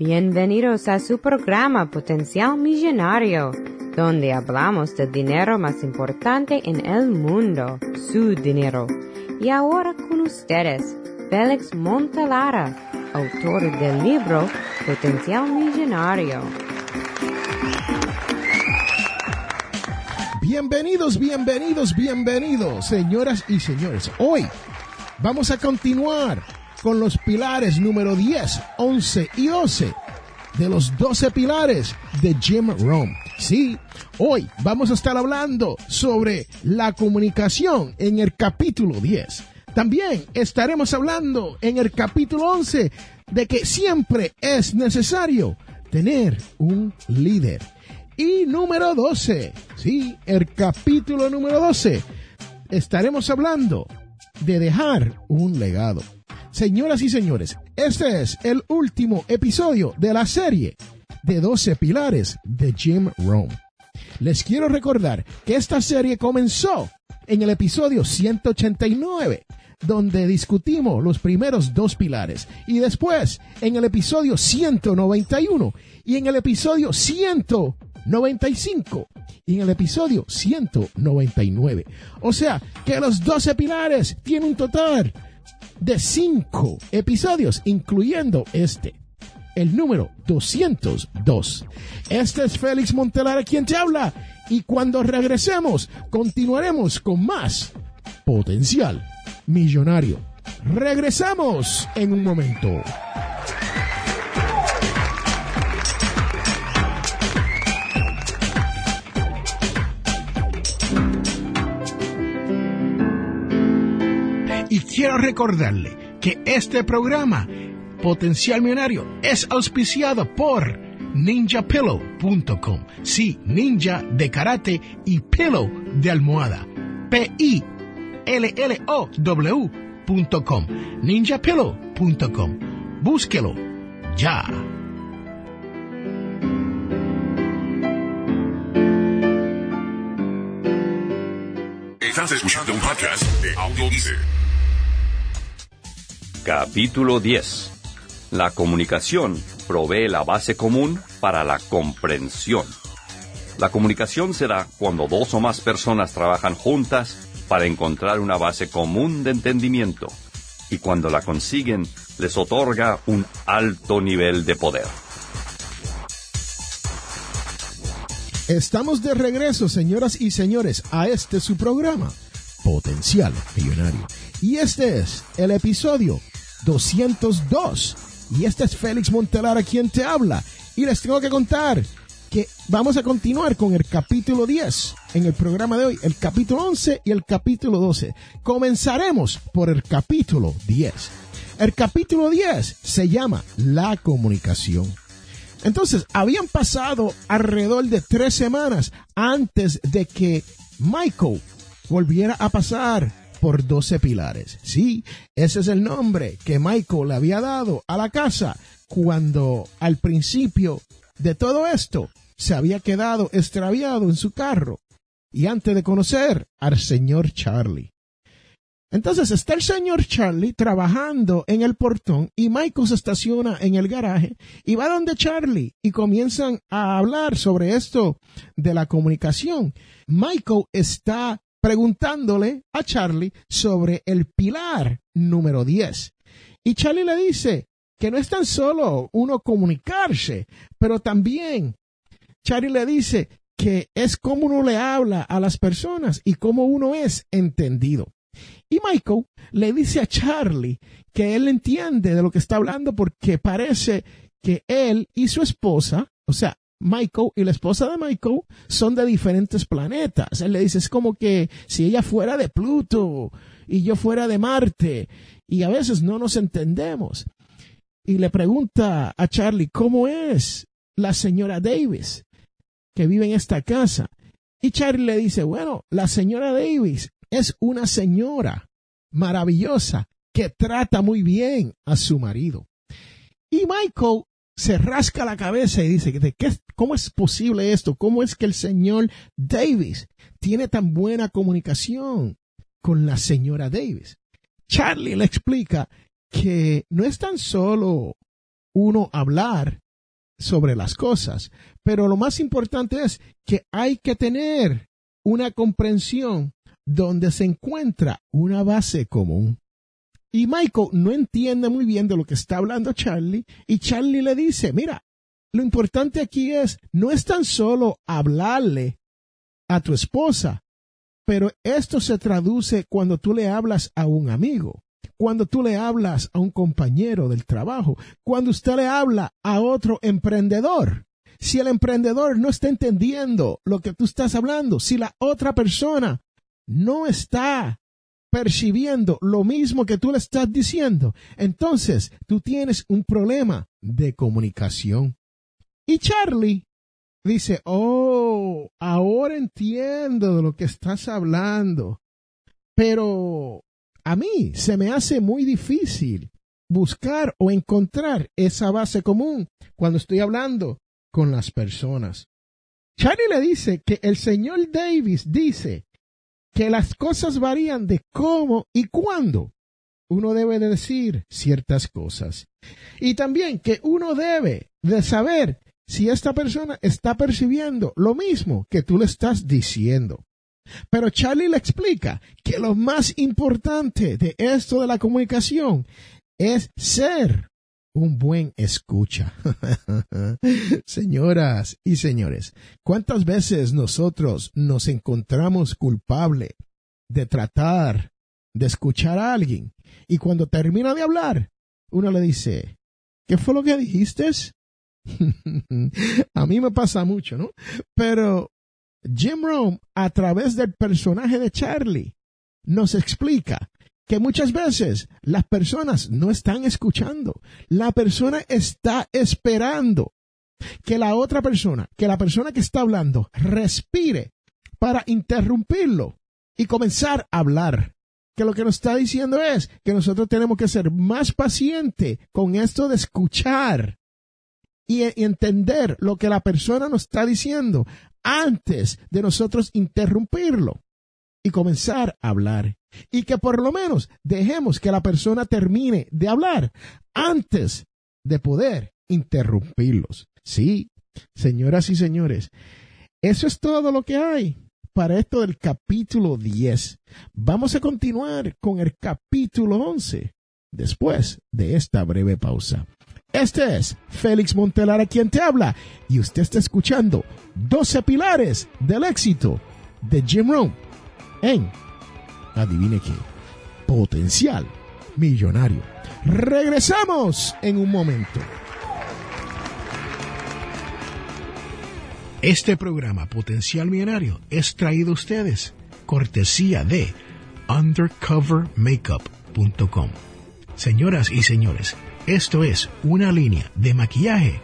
Bienvenidos a su programa Potencial Millonario, donde hablamos del dinero más importante en el mundo, su dinero. Y ahora con ustedes, Félix Montalara, autor del libro Potencial Millonario. Bienvenidos, bienvenidos, bienvenidos, señoras y señores. Hoy vamos a continuar con los pilares número 10, 11 y 12 de los 12 pilares de Jim Rome. Sí, hoy vamos a estar hablando sobre la comunicación en el capítulo 10. También estaremos hablando en el capítulo 11 de que siempre es necesario tener un líder. Y número 12, sí, el capítulo número 12, estaremos hablando de dejar un legado. Señoras y señores, este es el último episodio de la serie de 12 pilares de Jim Rome. Les quiero recordar que esta serie comenzó en el episodio 189, donde discutimos los primeros dos pilares, y después en el episodio 191 y en el episodio 195 y en el episodio 199. O sea que los 12 pilares tienen un total de cinco episodios, incluyendo este, el número 202. Este es Félix Montelara quien te habla y cuando regresemos continuaremos con más potencial millonario. Regresamos en un momento. Quiero recordarle que este programa, Potencial Millonario, es auspiciado por ninjapillow.com. Sí, ninja de karate y pillow de almohada. P-I-L-L-O-W.com. ninjapillow.com. Búsquelo ya. Estás escuchando un podcast de Audio Capítulo 10. La comunicación provee la base común para la comprensión. La comunicación se da cuando dos o más personas trabajan juntas para encontrar una base común de entendimiento y cuando la consiguen les otorga un alto nivel de poder. Estamos de regreso, señoras y señores, a este su programa, Potencial Millonario. Y este es el episodio 202. Y este es Félix Montelara quien te habla. Y les tengo que contar que vamos a continuar con el capítulo 10 en el programa de hoy, el capítulo 11 y el capítulo 12. Comenzaremos por el capítulo 10. El capítulo 10 se llama La comunicación. Entonces, habían pasado alrededor de tres semanas antes de que Michael volviera a pasar por 12 pilares. Sí, ese es el nombre que Michael le había dado a la casa cuando al principio de todo esto se había quedado extraviado en su carro y antes de conocer al señor Charlie. Entonces está el señor Charlie trabajando en el portón y Michael se estaciona en el garaje y va donde Charlie y comienzan a hablar sobre esto de la comunicación. Michael está preguntándole a Charlie sobre el pilar número 10. Y Charlie le dice que no es tan solo uno comunicarse, pero también Charlie le dice que es como uno le habla a las personas y cómo uno es entendido. Y Michael le dice a Charlie que él entiende de lo que está hablando porque parece que él y su esposa, o sea, Michael y la esposa de Michael son de diferentes planetas. Él le dice, es como que si ella fuera de Pluto y yo fuera de Marte y a veces no nos entendemos. Y le pregunta a Charlie, ¿cómo es la señora Davis que vive en esta casa? Y Charlie le dice, bueno, la señora Davis es una señora maravillosa que trata muy bien a su marido. Y Michael se rasca la cabeza y dice, ¿de qué, ¿cómo es posible esto? ¿Cómo es que el señor Davis tiene tan buena comunicación con la señora Davis? Charlie le explica que no es tan solo uno hablar sobre las cosas. Pero lo más importante es que hay que tener una comprensión donde se encuentra una base común. Y Michael no entiende muy bien de lo que está hablando Charlie y Charlie le dice, mira, lo importante aquí es, no es tan solo hablarle a tu esposa, pero esto se traduce cuando tú le hablas a un amigo, cuando tú le hablas a un compañero del trabajo, cuando usted le habla a otro emprendedor. Si el emprendedor no está entendiendo lo que tú estás hablando, si la otra persona no está percibiendo lo mismo que tú le estás diciendo, entonces tú tienes un problema de comunicación. Y Charlie dice, oh, ahora entiendo de lo que estás hablando, pero a mí se me hace muy difícil buscar o encontrar esa base común cuando estoy hablando con las personas. Charlie le dice que el señor Davis dice que las cosas varían de cómo y cuándo uno debe de decir ciertas cosas. Y también que uno debe de saber si esta persona está percibiendo lo mismo que tú le estás diciendo. Pero Charlie le explica que lo más importante de esto de la comunicación es ser un buen escucha. Señoras y señores, ¿cuántas veces nosotros nos encontramos culpable de tratar de escuchar a alguien y cuando termina de hablar, uno le dice, ¿qué fue lo que dijiste? a mí me pasa mucho, ¿no? Pero Jim Rome, a través del personaje de Charlie, nos explica que muchas veces las personas no están escuchando. La persona está esperando que la otra persona, que la persona que está hablando, respire para interrumpirlo y comenzar a hablar. Que lo que nos está diciendo es que nosotros tenemos que ser más pacientes con esto de escuchar y, entender lo que la persona nos está diciendo antes de nosotros interrumpirlo y comenzar a hablar. Y que por lo menos dejemos que la persona termine de hablar antes de poder interrumpirlos. Sí, señoras y señores, eso es todo lo que hay para esto del capítulo 10. Vamos a continuar con el capítulo 11 después de esta breve pausa. Este es Félix Montelar a quien te habla y usted está escuchando 12 pilares del éxito de Jim Rohn en, adivine qué, potencial millonario. Regresamos en un momento. Este programa Potencial Millonario es traído a ustedes cortesía de undercovermakeup.com. Señoras y señores, esto es una línea de maquillaje.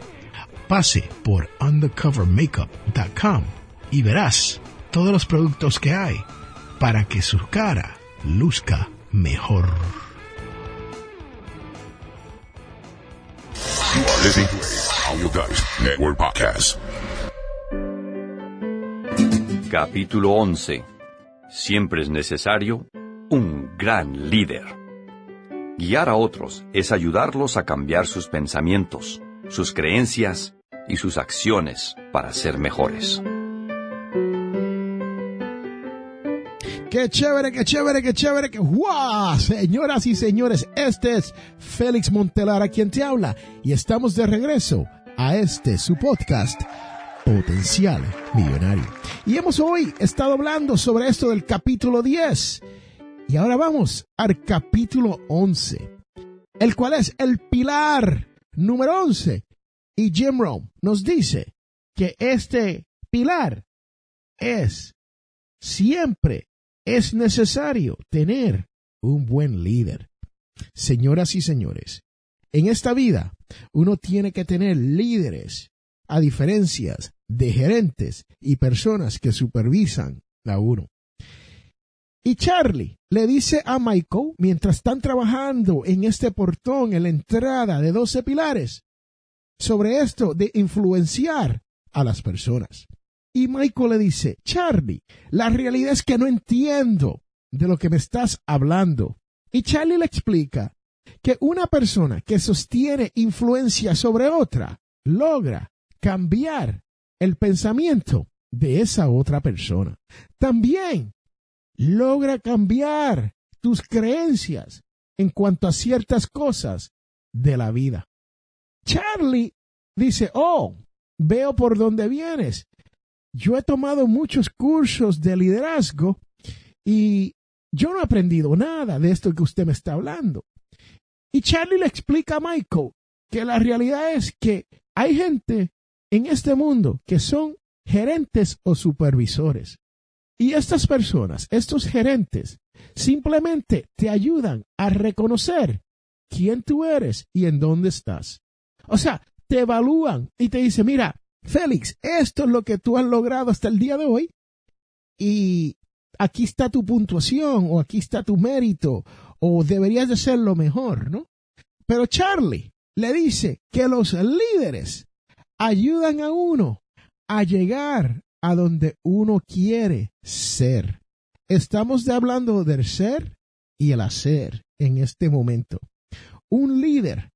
Pase por undercovermakeup.com y verás todos los productos que hay para que su cara luzca mejor. Capítulo 11. Siempre es necesario un gran líder. Guiar a otros es ayudarlos a cambiar sus pensamientos, sus creencias y sus acciones para ser mejores. Qué chévere, qué chévere, qué chévere, guau. Señoras y señores, este es Félix Montelar a quien te habla y estamos de regreso a este su podcast Potencial Millonario. Y hemos hoy estado hablando sobre esto del capítulo 10 y ahora vamos al capítulo 11, el cual es el pilar número 11. Y Jim Rome nos dice que este pilar es siempre es necesario tener un buen líder. Señoras y señores, en esta vida uno tiene que tener líderes a diferencias de gerentes y personas que supervisan a uno. Y Charlie le dice a Michael, mientras están trabajando en este portón en la entrada de 12 pilares, sobre esto de influenciar a las personas. Y Michael le dice, Charlie, la realidad es que no entiendo de lo que me estás hablando. Y Charlie le explica que una persona que sostiene influencia sobre otra logra cambiar el pensamiento de esa otra persona. También logra cambiar tus creencias en cuanto a ciertas cosas de la vida. Charlie dice, oh, veo por dónde vienes. Yo he tomado muchos cursos de liderazgo y yo no he aprendido nada de esto que usted me está hablando. Y Charlie le explica a Michael que la realidad es que hay gente en este mundo que son gerentes o supervisores. Y estas personas, estos gerentes, simplemente te ayudan a reconocer quién tú eres y en dónde estás. O sea, te evalúan y te dicen, mira, Félix, esto es lo que tú has logrado hasta el día de hoy y aquí está tu puntuación o aquí está tu mérito o deberías de ser lo mejor, ¿no? Pero Charlie le dice que los líderes ayudan a uno a llegar a donde uno quiere ser. Estamos hablando del ser y el hacer en este momento. Un líder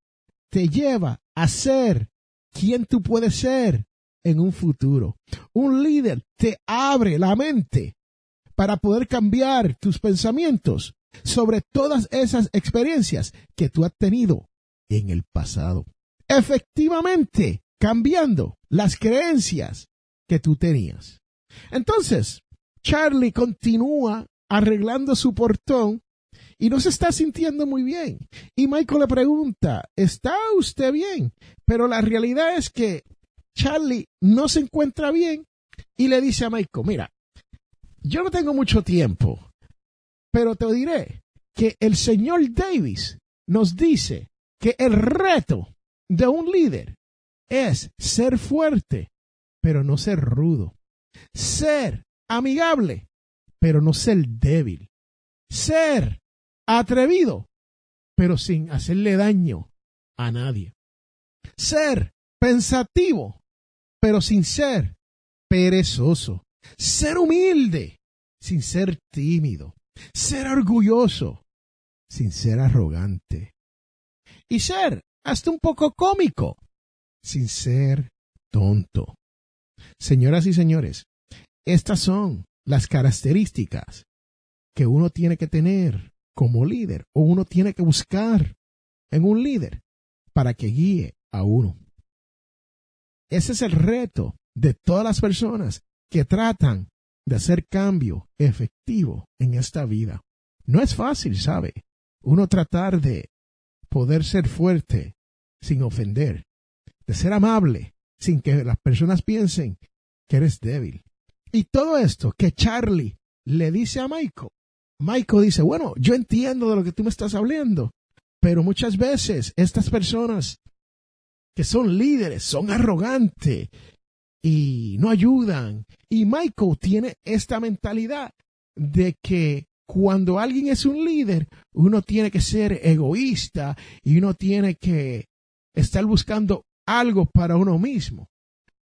te lleva a ser quien tú puedes ser en un futuro. Un líder te abre la mente para poder cambiar tus pensamientos sobre todas esas experiencias que tú has tenido en el pasado. Efectivamente, cambiando las creencias que tú tenías. Entonces, Charlie continúa arreglando su portón y no se está sintiendo muy bien. Y Michael le pregunta, ¿está usted bien? Pero la realidad es que Charlie no se encuentra bien y le dice a Michael, mira, yo no tengo mucho tiempo, pero te diré que el señor Davis nos dice que el reto de un líder es ser fuerte, pero no ser rudo. Ser amigable, pero no ser débil. Ser atrevido, pero sin hacerle daño a nadie. Ser pensativo, pero sin ser perezoso. Ser humilde, sin ser tímido. Ser orgulloso, sin ser arrogante. Y ser hasta un poco cómico, sin ser tonto. Señoras y señores, estas son las características que uno tiene que tener como líder o uno tiene que buscar en un líder para que guíe a uno. Ese es el reto de todas las personas que tratan de hacer cambio efectivo en esta vida. No es fácil, ¿sabe? Uno tratar de poder ser fuerte sin ofender, de ser amable sin que las personas piensen que eres débil. Y todo esto que Charlie le dice a Michael, Michael dice, bueno, yo entiendo de lo que tú me estás hablando, pero muchas veces estas personas que son líderes son arrogantes y no ayudan. Y Michael tiene esta mentalidad de que cuando alguien es un líder, uno tiene que ser egoísta y uno tiene que estar buscando algo para uno mismo.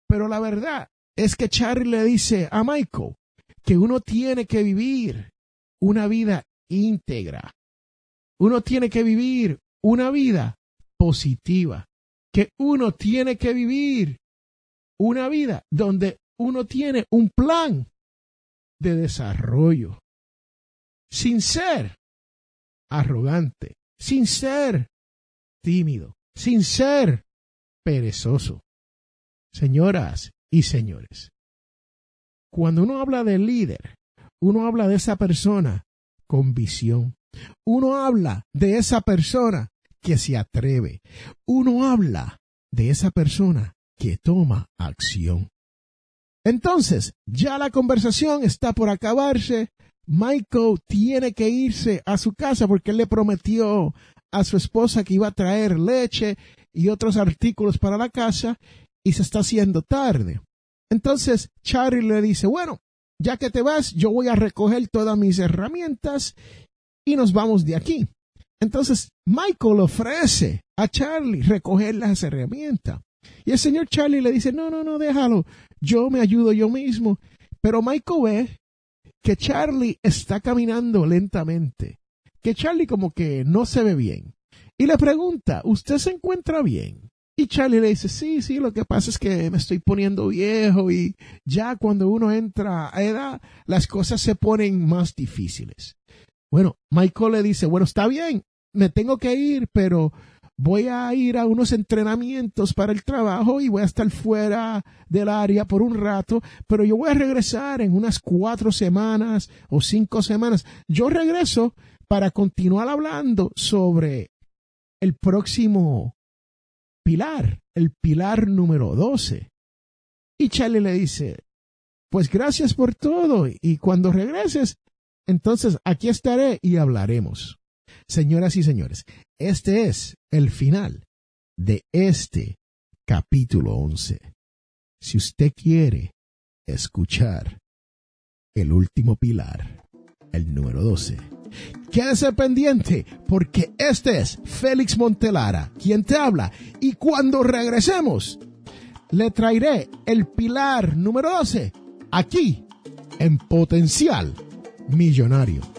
Pero la verdad es que Charlie le dice a Michael que uno tiene que vivir una vida íntegra. Uno tiene que vivir una vida positiva. Que uno tiene que vivir una vida donde uno tiene un plan de desarrollo. Sin ser arrogante, sin ser tímido, sin ser perezoso. Señoras y señores, cuando uno habla de líder, uno habla de esa persona con visión. Uno habla de esa persona que se atreve. Uno habla de esa persona que toma acción. Entonces, ya la conversación está por acabarse. Michael tiene que irse a su casa porque le prometió a su esposa que iba a traer leche y otros artículos para la casa y se está haciendo tarde. Entonces Charlie le dice, bueno, ya que te vas, yo voy a recoger todas mis herramientas y nos vamos de aquí. Entonces Michael ofrece a Charlie recoger las herramientas. Y el señor Charlie le dice, no, no, no, déjalo, yo me ayudo yo mismo. Pero Michael ve que Charlie está caminando lentamente, que Charlie como que no se ve bien. Y le pregunta, ¿usted se encuentra bien? Y Charlie le dice, sí, sí, lo que pasa es que me estoy poniendo viejo y ya cuando uno entra a edad, las cosas se ponen más difíciles. Bueno, Michael le dice, bueno, está bien, me tengo que ir, pero voy a ir a unos entrenamientos para el trabajo y voy a estar fuera del área por un rato, pero yo voy a regresar en unas cuatro semanas o cinco semanas. Yo regreso para continuar hablando sobre el próximo pilar, el pilar número 12. Y Charlie le dice, pues gracias por todo y cuando regreses, entonces aquí estaré y hablaremos. Señoras y señores, este es el final de este capítulo 11. Si usted quiere escuchar el último pilar, el número 12, quédese pendiente porque este es Félix Montelara quien te habla y cuando regresemos le traeré el pilar número 12 aquí en Potencial Millonario.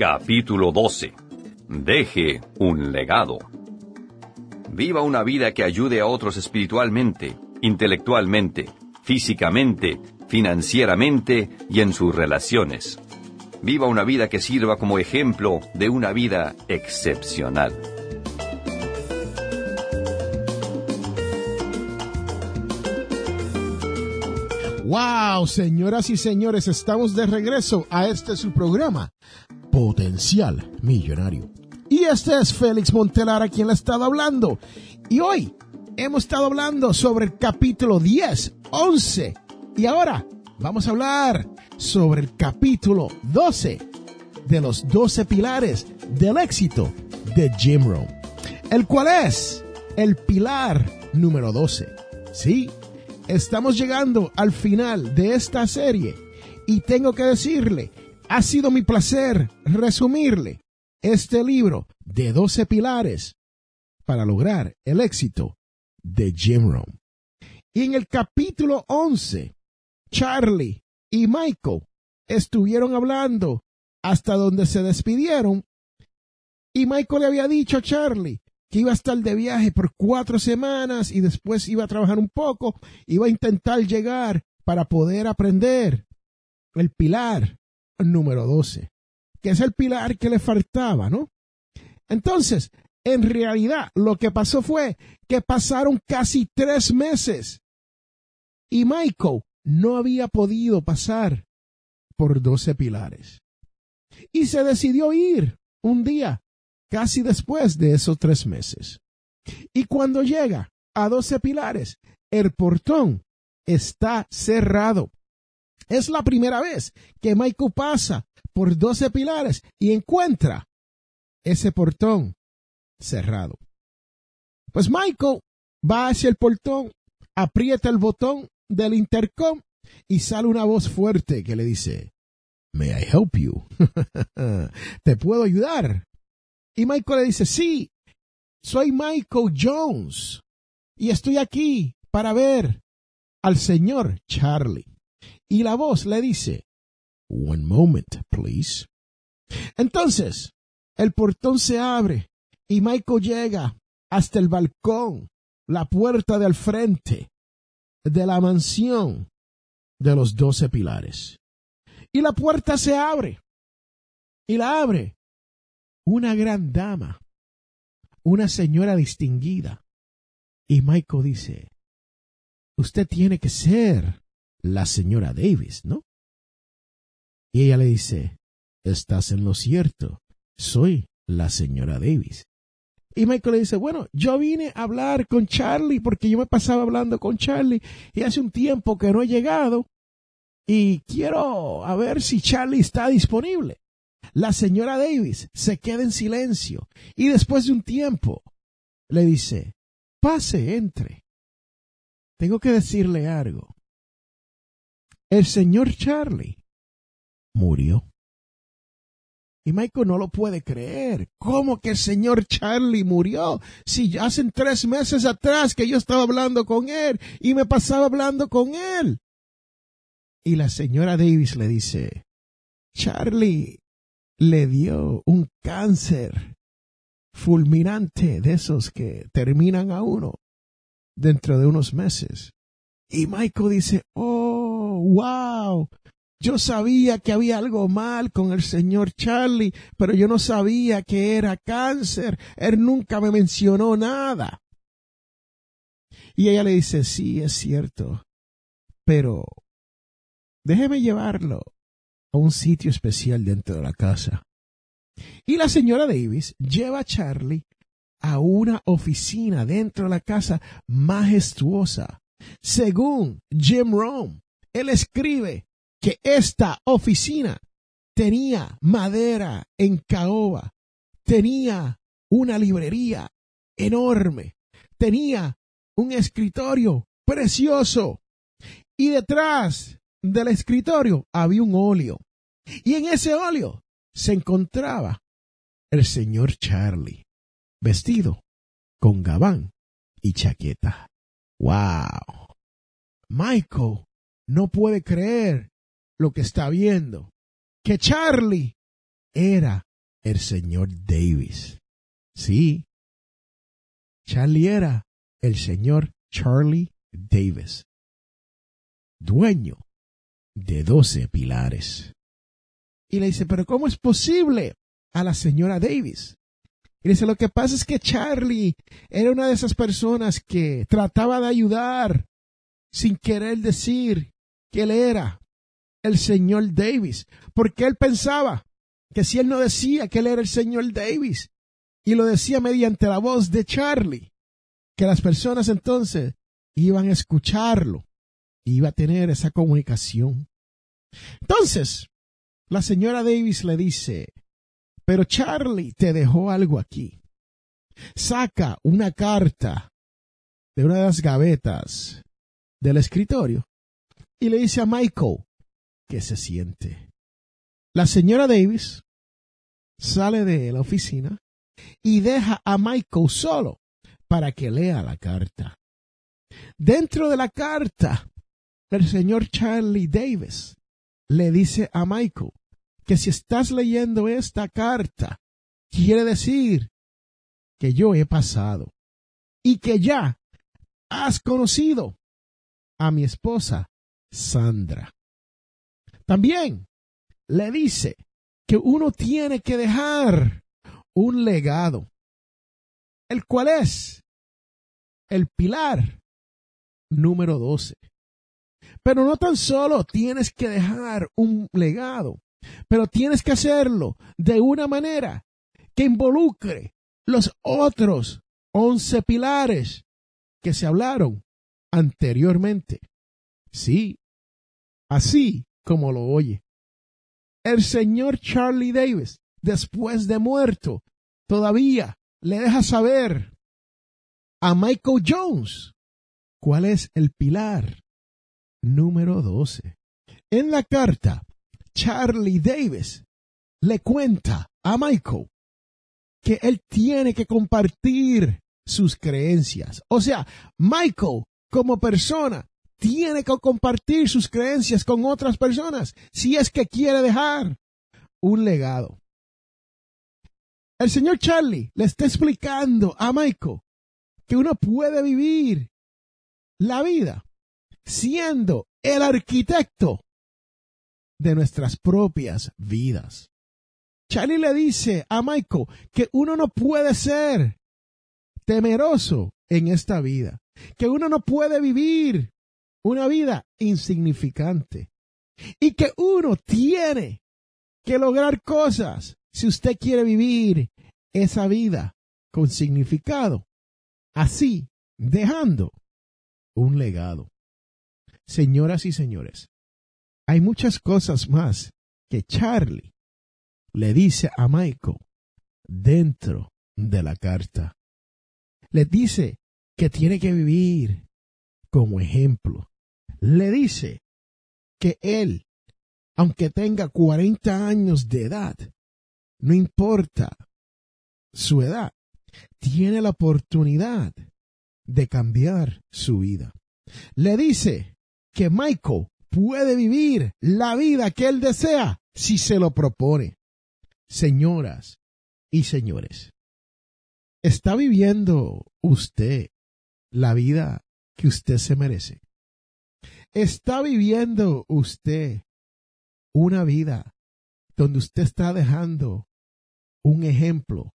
Capítulo 12. Deje un legado. Viva una vida que ayude a otros espiritualmente, intelectualmente, físicamente, financieramente y en sus relaciones. Viva una vida que sirva como ejemplo de una vida excepcional. Wow, señoras y señores, estamos de regreso a este su programa, Potencial Millonario. Y este es Félix Montelara quien le ha estado hablando. Y hoy hemos estado hablando sobre el capítulo 10, 11. Y ahora vamos a hablar sobre el capítulo 12 de los 12 pilares del éxito de Jim Rohn. El cual es el pilar número 12. Sí, estamos llegando al final de esta serie y tengo que decirle, ha sido mi placer resumirle este libro de 12 pilares para lograr el éxito de Jim Rohn. Y en el capítulo 11, Charlie y Michael estuvieron hablando hasta donde se despidieron y Michael le había dicho a Charlie que iba a estar de viaje por cuatro semanas y después iba a trabajar un poco, iba a intentar llegar para poder aprender el pilar número 12, que es el pilar que le faltaba, ¿no? Entonces, en realidad, lo que pasó fue que pasaron casi tres meses y Michael no había podido pasar por 12 pilares. Y se decidió ir un día casi después de esos tres meses. Y cuando llega a doce pilares, el portón está cerrado. Es la primera vez que Michael pasa por doce pilares y encuentra ese portón cerrado. Pues Michael va hacia el portón, aprieta el botón del intercom y sale una voz fuerte que le dice, May I help you? ¿Te puedo ayudar? Y Michael le dice, sí, soy Michael Jones y estoy aquí para ver al señor Charlie. Y la voz le dice, One moment, please. Entonces, el portón se abre y Michael llega hasta el balcón, la puerta del frente de la mansión de los doce pilares. Y la puerta se abre. Y la abre una gran dama, una señora distinguida. Y Michael dice, usted tiene que ser la señora Davis, ¿no? Y ella le dice, estás en lo cierto, soy la señora Davis. Y Michael le dice, bueno, yo vine a hablar con Charlie porque yo me pasaba hablando con Charlie y hace un tiempo que no he llegado y quiero a ver si Charlie está disponible. La señora Davis se queda en silencio y después de un tiempo le dice, pase, entre. Tengo que decirle algo. El señor Charlie murió. Y Michael no lo puede creer. ¿Cómo que el señor Charlie murió? Si hace tres meses atrás que yo estaba hablando con él y me pasaba hablando con él. Y la señora Davis le dice, Charlie le dio un cáncer fulminante de esos que terminan a uno dentro de unos meses. Y Michael dice, oh, wow, yo sabía que había algo mal con el señor Charlie, pero yo no sabía que era cáncer. Él nunca me mencionó nada. Y ella le dice, sí, es cierto, pero déjeme llevarlo a un sitio especial dentro de la casa. Y la señora Davis lleva a Charlie a una oficina dentro de la casa majestuosa. Según Jim Rome, él escribe que esta oficina tenía madera en caoba, tenía una librería enorme, tenía un escritorio precioso y detrás del escritorio había un óleo. Y en ese óleo se encontraba el señor Charlie, vestido con gabán y chaqueta. ¡Wow! Michael no puede creer lo que está viendo. Que Charlie era el señor Davis. Sí. Charlie era el señor Charlie Davis, dueño de doce pilares. Y le dice, pero ¿cómo es posible a la señora Davis? Y dice, lo que pasa es que Charlie era una de esas personas que trataba de ayudar sin querer decir que él era el señor Davis, porque él pensaba que si él no decía que él era el señor Davis, y lo decía mediante la voz de Charlie, que las personas entonces iban a escucharlo, iba a tener esa comunicación. Entonces, la señora Davis le dice, pero Charlie te dejó algo aquí. Saca una carta de una de las gavetas del escritorio y le dice a Michael que se siente. La señora Davis sale de la oficina y deja a Michael solo para que lea la carta. Dentro de la carta, el señor Charlie Davis le dice a Michael que si estás leyendo esta carta, quiere decir que yo he pasado y que ya has conocido a mi esposa Sandra. También le dice que uno tiene que dejar un legado, el cual es el pilar número 12. Pero no tan solo tienes que dejar un legado, pero tienes que hacerlo de una manera que involucre los otros once pilares que se hablaron anteriormente. Sí, así como lo oye. El señor Charlie Davis, después de muerto, todavía le deja saber a Michael Jones cuál es el pilar número 12. En la carta, Charlie Davis le cuenta a Michael que él tiene que compartir sus creencias. O sea, Michael como persona tiene que compartir sus creencias con otras personas si es que quiere dejar un legado. El señor Charlie le está explicando a Michael que uno puede vivir la vida siendo el arquitecto de nuestras propias vidas. Charlie le dice a Michael que uno no puede ser temeroso en esta vida, que uno no puede vivir una vida insignificante y que uno tiene que lograr cosas si usted quiere vivir esa vida con significado, así dejando un legado. Señoras y señores, hay muchas cosas más que Charlie le dice a Michael dentro de la carta. Le dice que tiene que vivir como ejemplo. Le dice que él, aunque tenga 40 años de edad, no importa su edad, tiene la oportunidad de cambiar su vida. Le dice que Michael puede vivir la vida que él desea si se lo propone. Señoras y señores, ¿está viviendo usted la vida que usted se merece? ¿Está viviendo usted una vida donde usted está dejando un ejemplo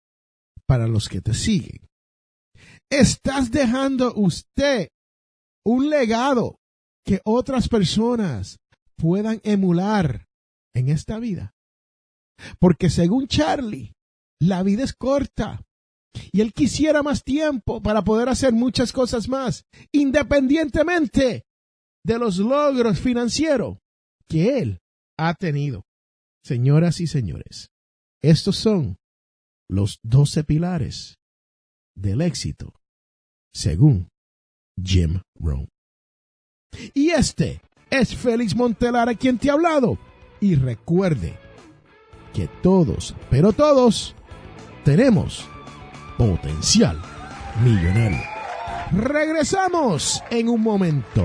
para los que te siguen? ¿Estás dejando usted un legado que otras personas puedan emular en esta vida? Porque según Charlie, la vida es corta y él quisiera más tiempo para poder hacer muchas cosas más, independientemente de los logros financieros que él ha tenido. Señoras y señores, estos son los doce pilares del éxito, según Jim Rohn. Y este es Félix Montelar a quien te ha hablado. Y recuerde que todos, pero todos, tenemos potencial millonario. Regresamos en un momento.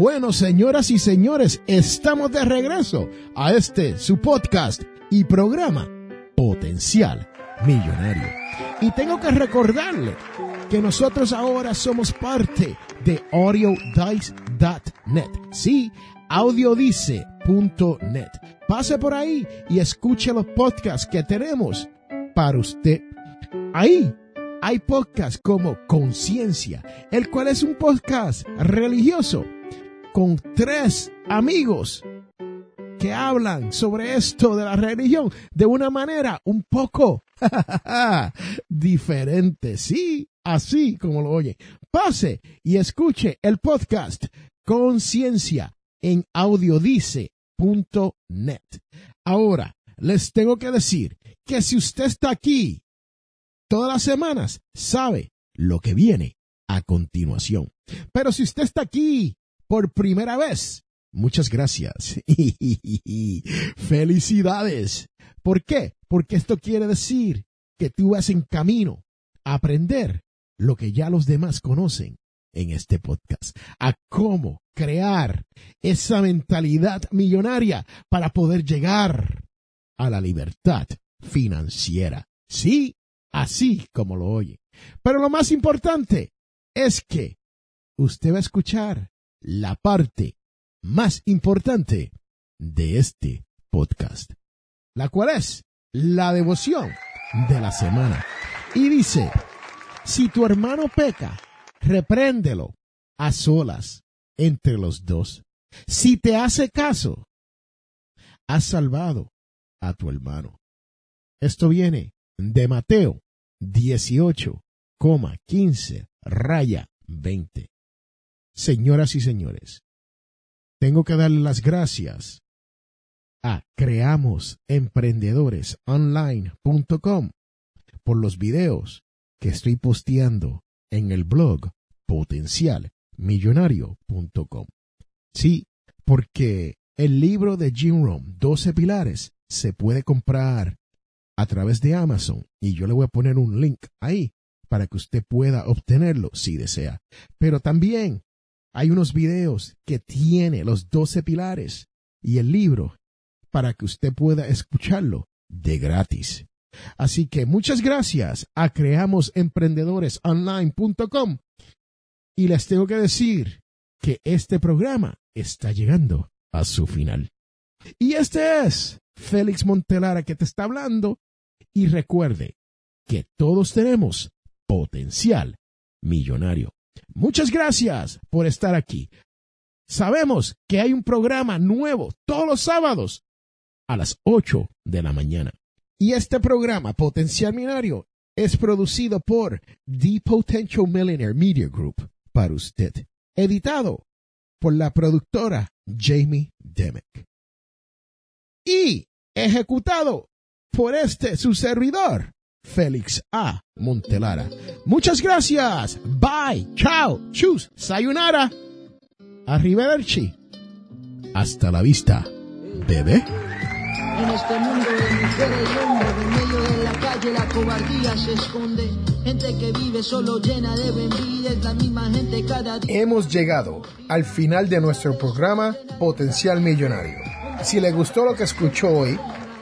Bueno, señoras y señores, estamos de regreso a este su podcast y programa Potencial Millonario. Y tengo que recordarle que nosotros ahora somos parte de audiodice.net. Sí, audiodice.net. Pase por ahí y escuche los podcasts que tenemos para usted. Ahí hay podcasts como Conciencia, el cual es un podcast religioso con tres amigos que hablan sobre esto de la religión de una manera un poco diferente. Sí, así como lo oye. Pase y escuche el podcast Conciencia en audiodice.net. Ahora, les tengo que decir que si usted está aquí todas las semanas, sabe lo que viene a continuación. Pero si usted está aquí por primera vez, muchas gracias. Felicidades. ¿Por qué? Porque esto quiere decir que tú vas en camino a aprender lo que ya los demás conocen en este podcast, a cómo crear esa mentalidad millonaria para poder llegar a la libertad financiera. Sí, así como lo oye. Pero lo más importante es que usted va a escuchar la parte más importante de este podcast, la cual es la devoción de la semana. Y dice, si tu hermano peca, repréndelo a solas entre los dos. Si te hace caso, has salvado a tu hermano. Esto viene de Mateo 18,15 raya 20. Señoras y señores, tengo que darle las gracias a creamosemprendedores.online.com por los videos que estoy posteando en el blog potencialmillonario.com. Sí, porque el libro de Jim Rohn, 12 pilares, se puede comprar a través de Amazon y yo le voy a poner un link ahí para que usted pueda obtenerlo si desea. Pero también hay unos videos que tiene los 12 pilares y el libro para que usted pueda escucharlo de gratis. Así que muchas gracias a creamosemprendedores.online.com y les tengo que decir que este programa está llegando a su final. Y este es Félix Montelara que te está hablando y recuerde que todos tenemos potencial millonario. Muchas gracias por estar aquí. Sabemos que hay un programa nuevo todos los sábados a las 8 de la mañana. Y este programa Potencial Millonario es producido por The Potential Millionaire Media Group para usted. Editado por la productora Jamie Demick. Y ejecutado por este su servidor, Félix A. Montelara. Muchas gracias. Bye. Chao. Chus. Sayonara. Arrivederci. Hasta la vista, bebé. En este mundo de mujeres y hombres, en medio de la calle la cobardía se esconde. Gente que vive solo llena de envidia, es la misma gente cada día. Hemos llegado al final de nuestro programa Potencial Millonario. Si le gustó lo que escuchó hoy,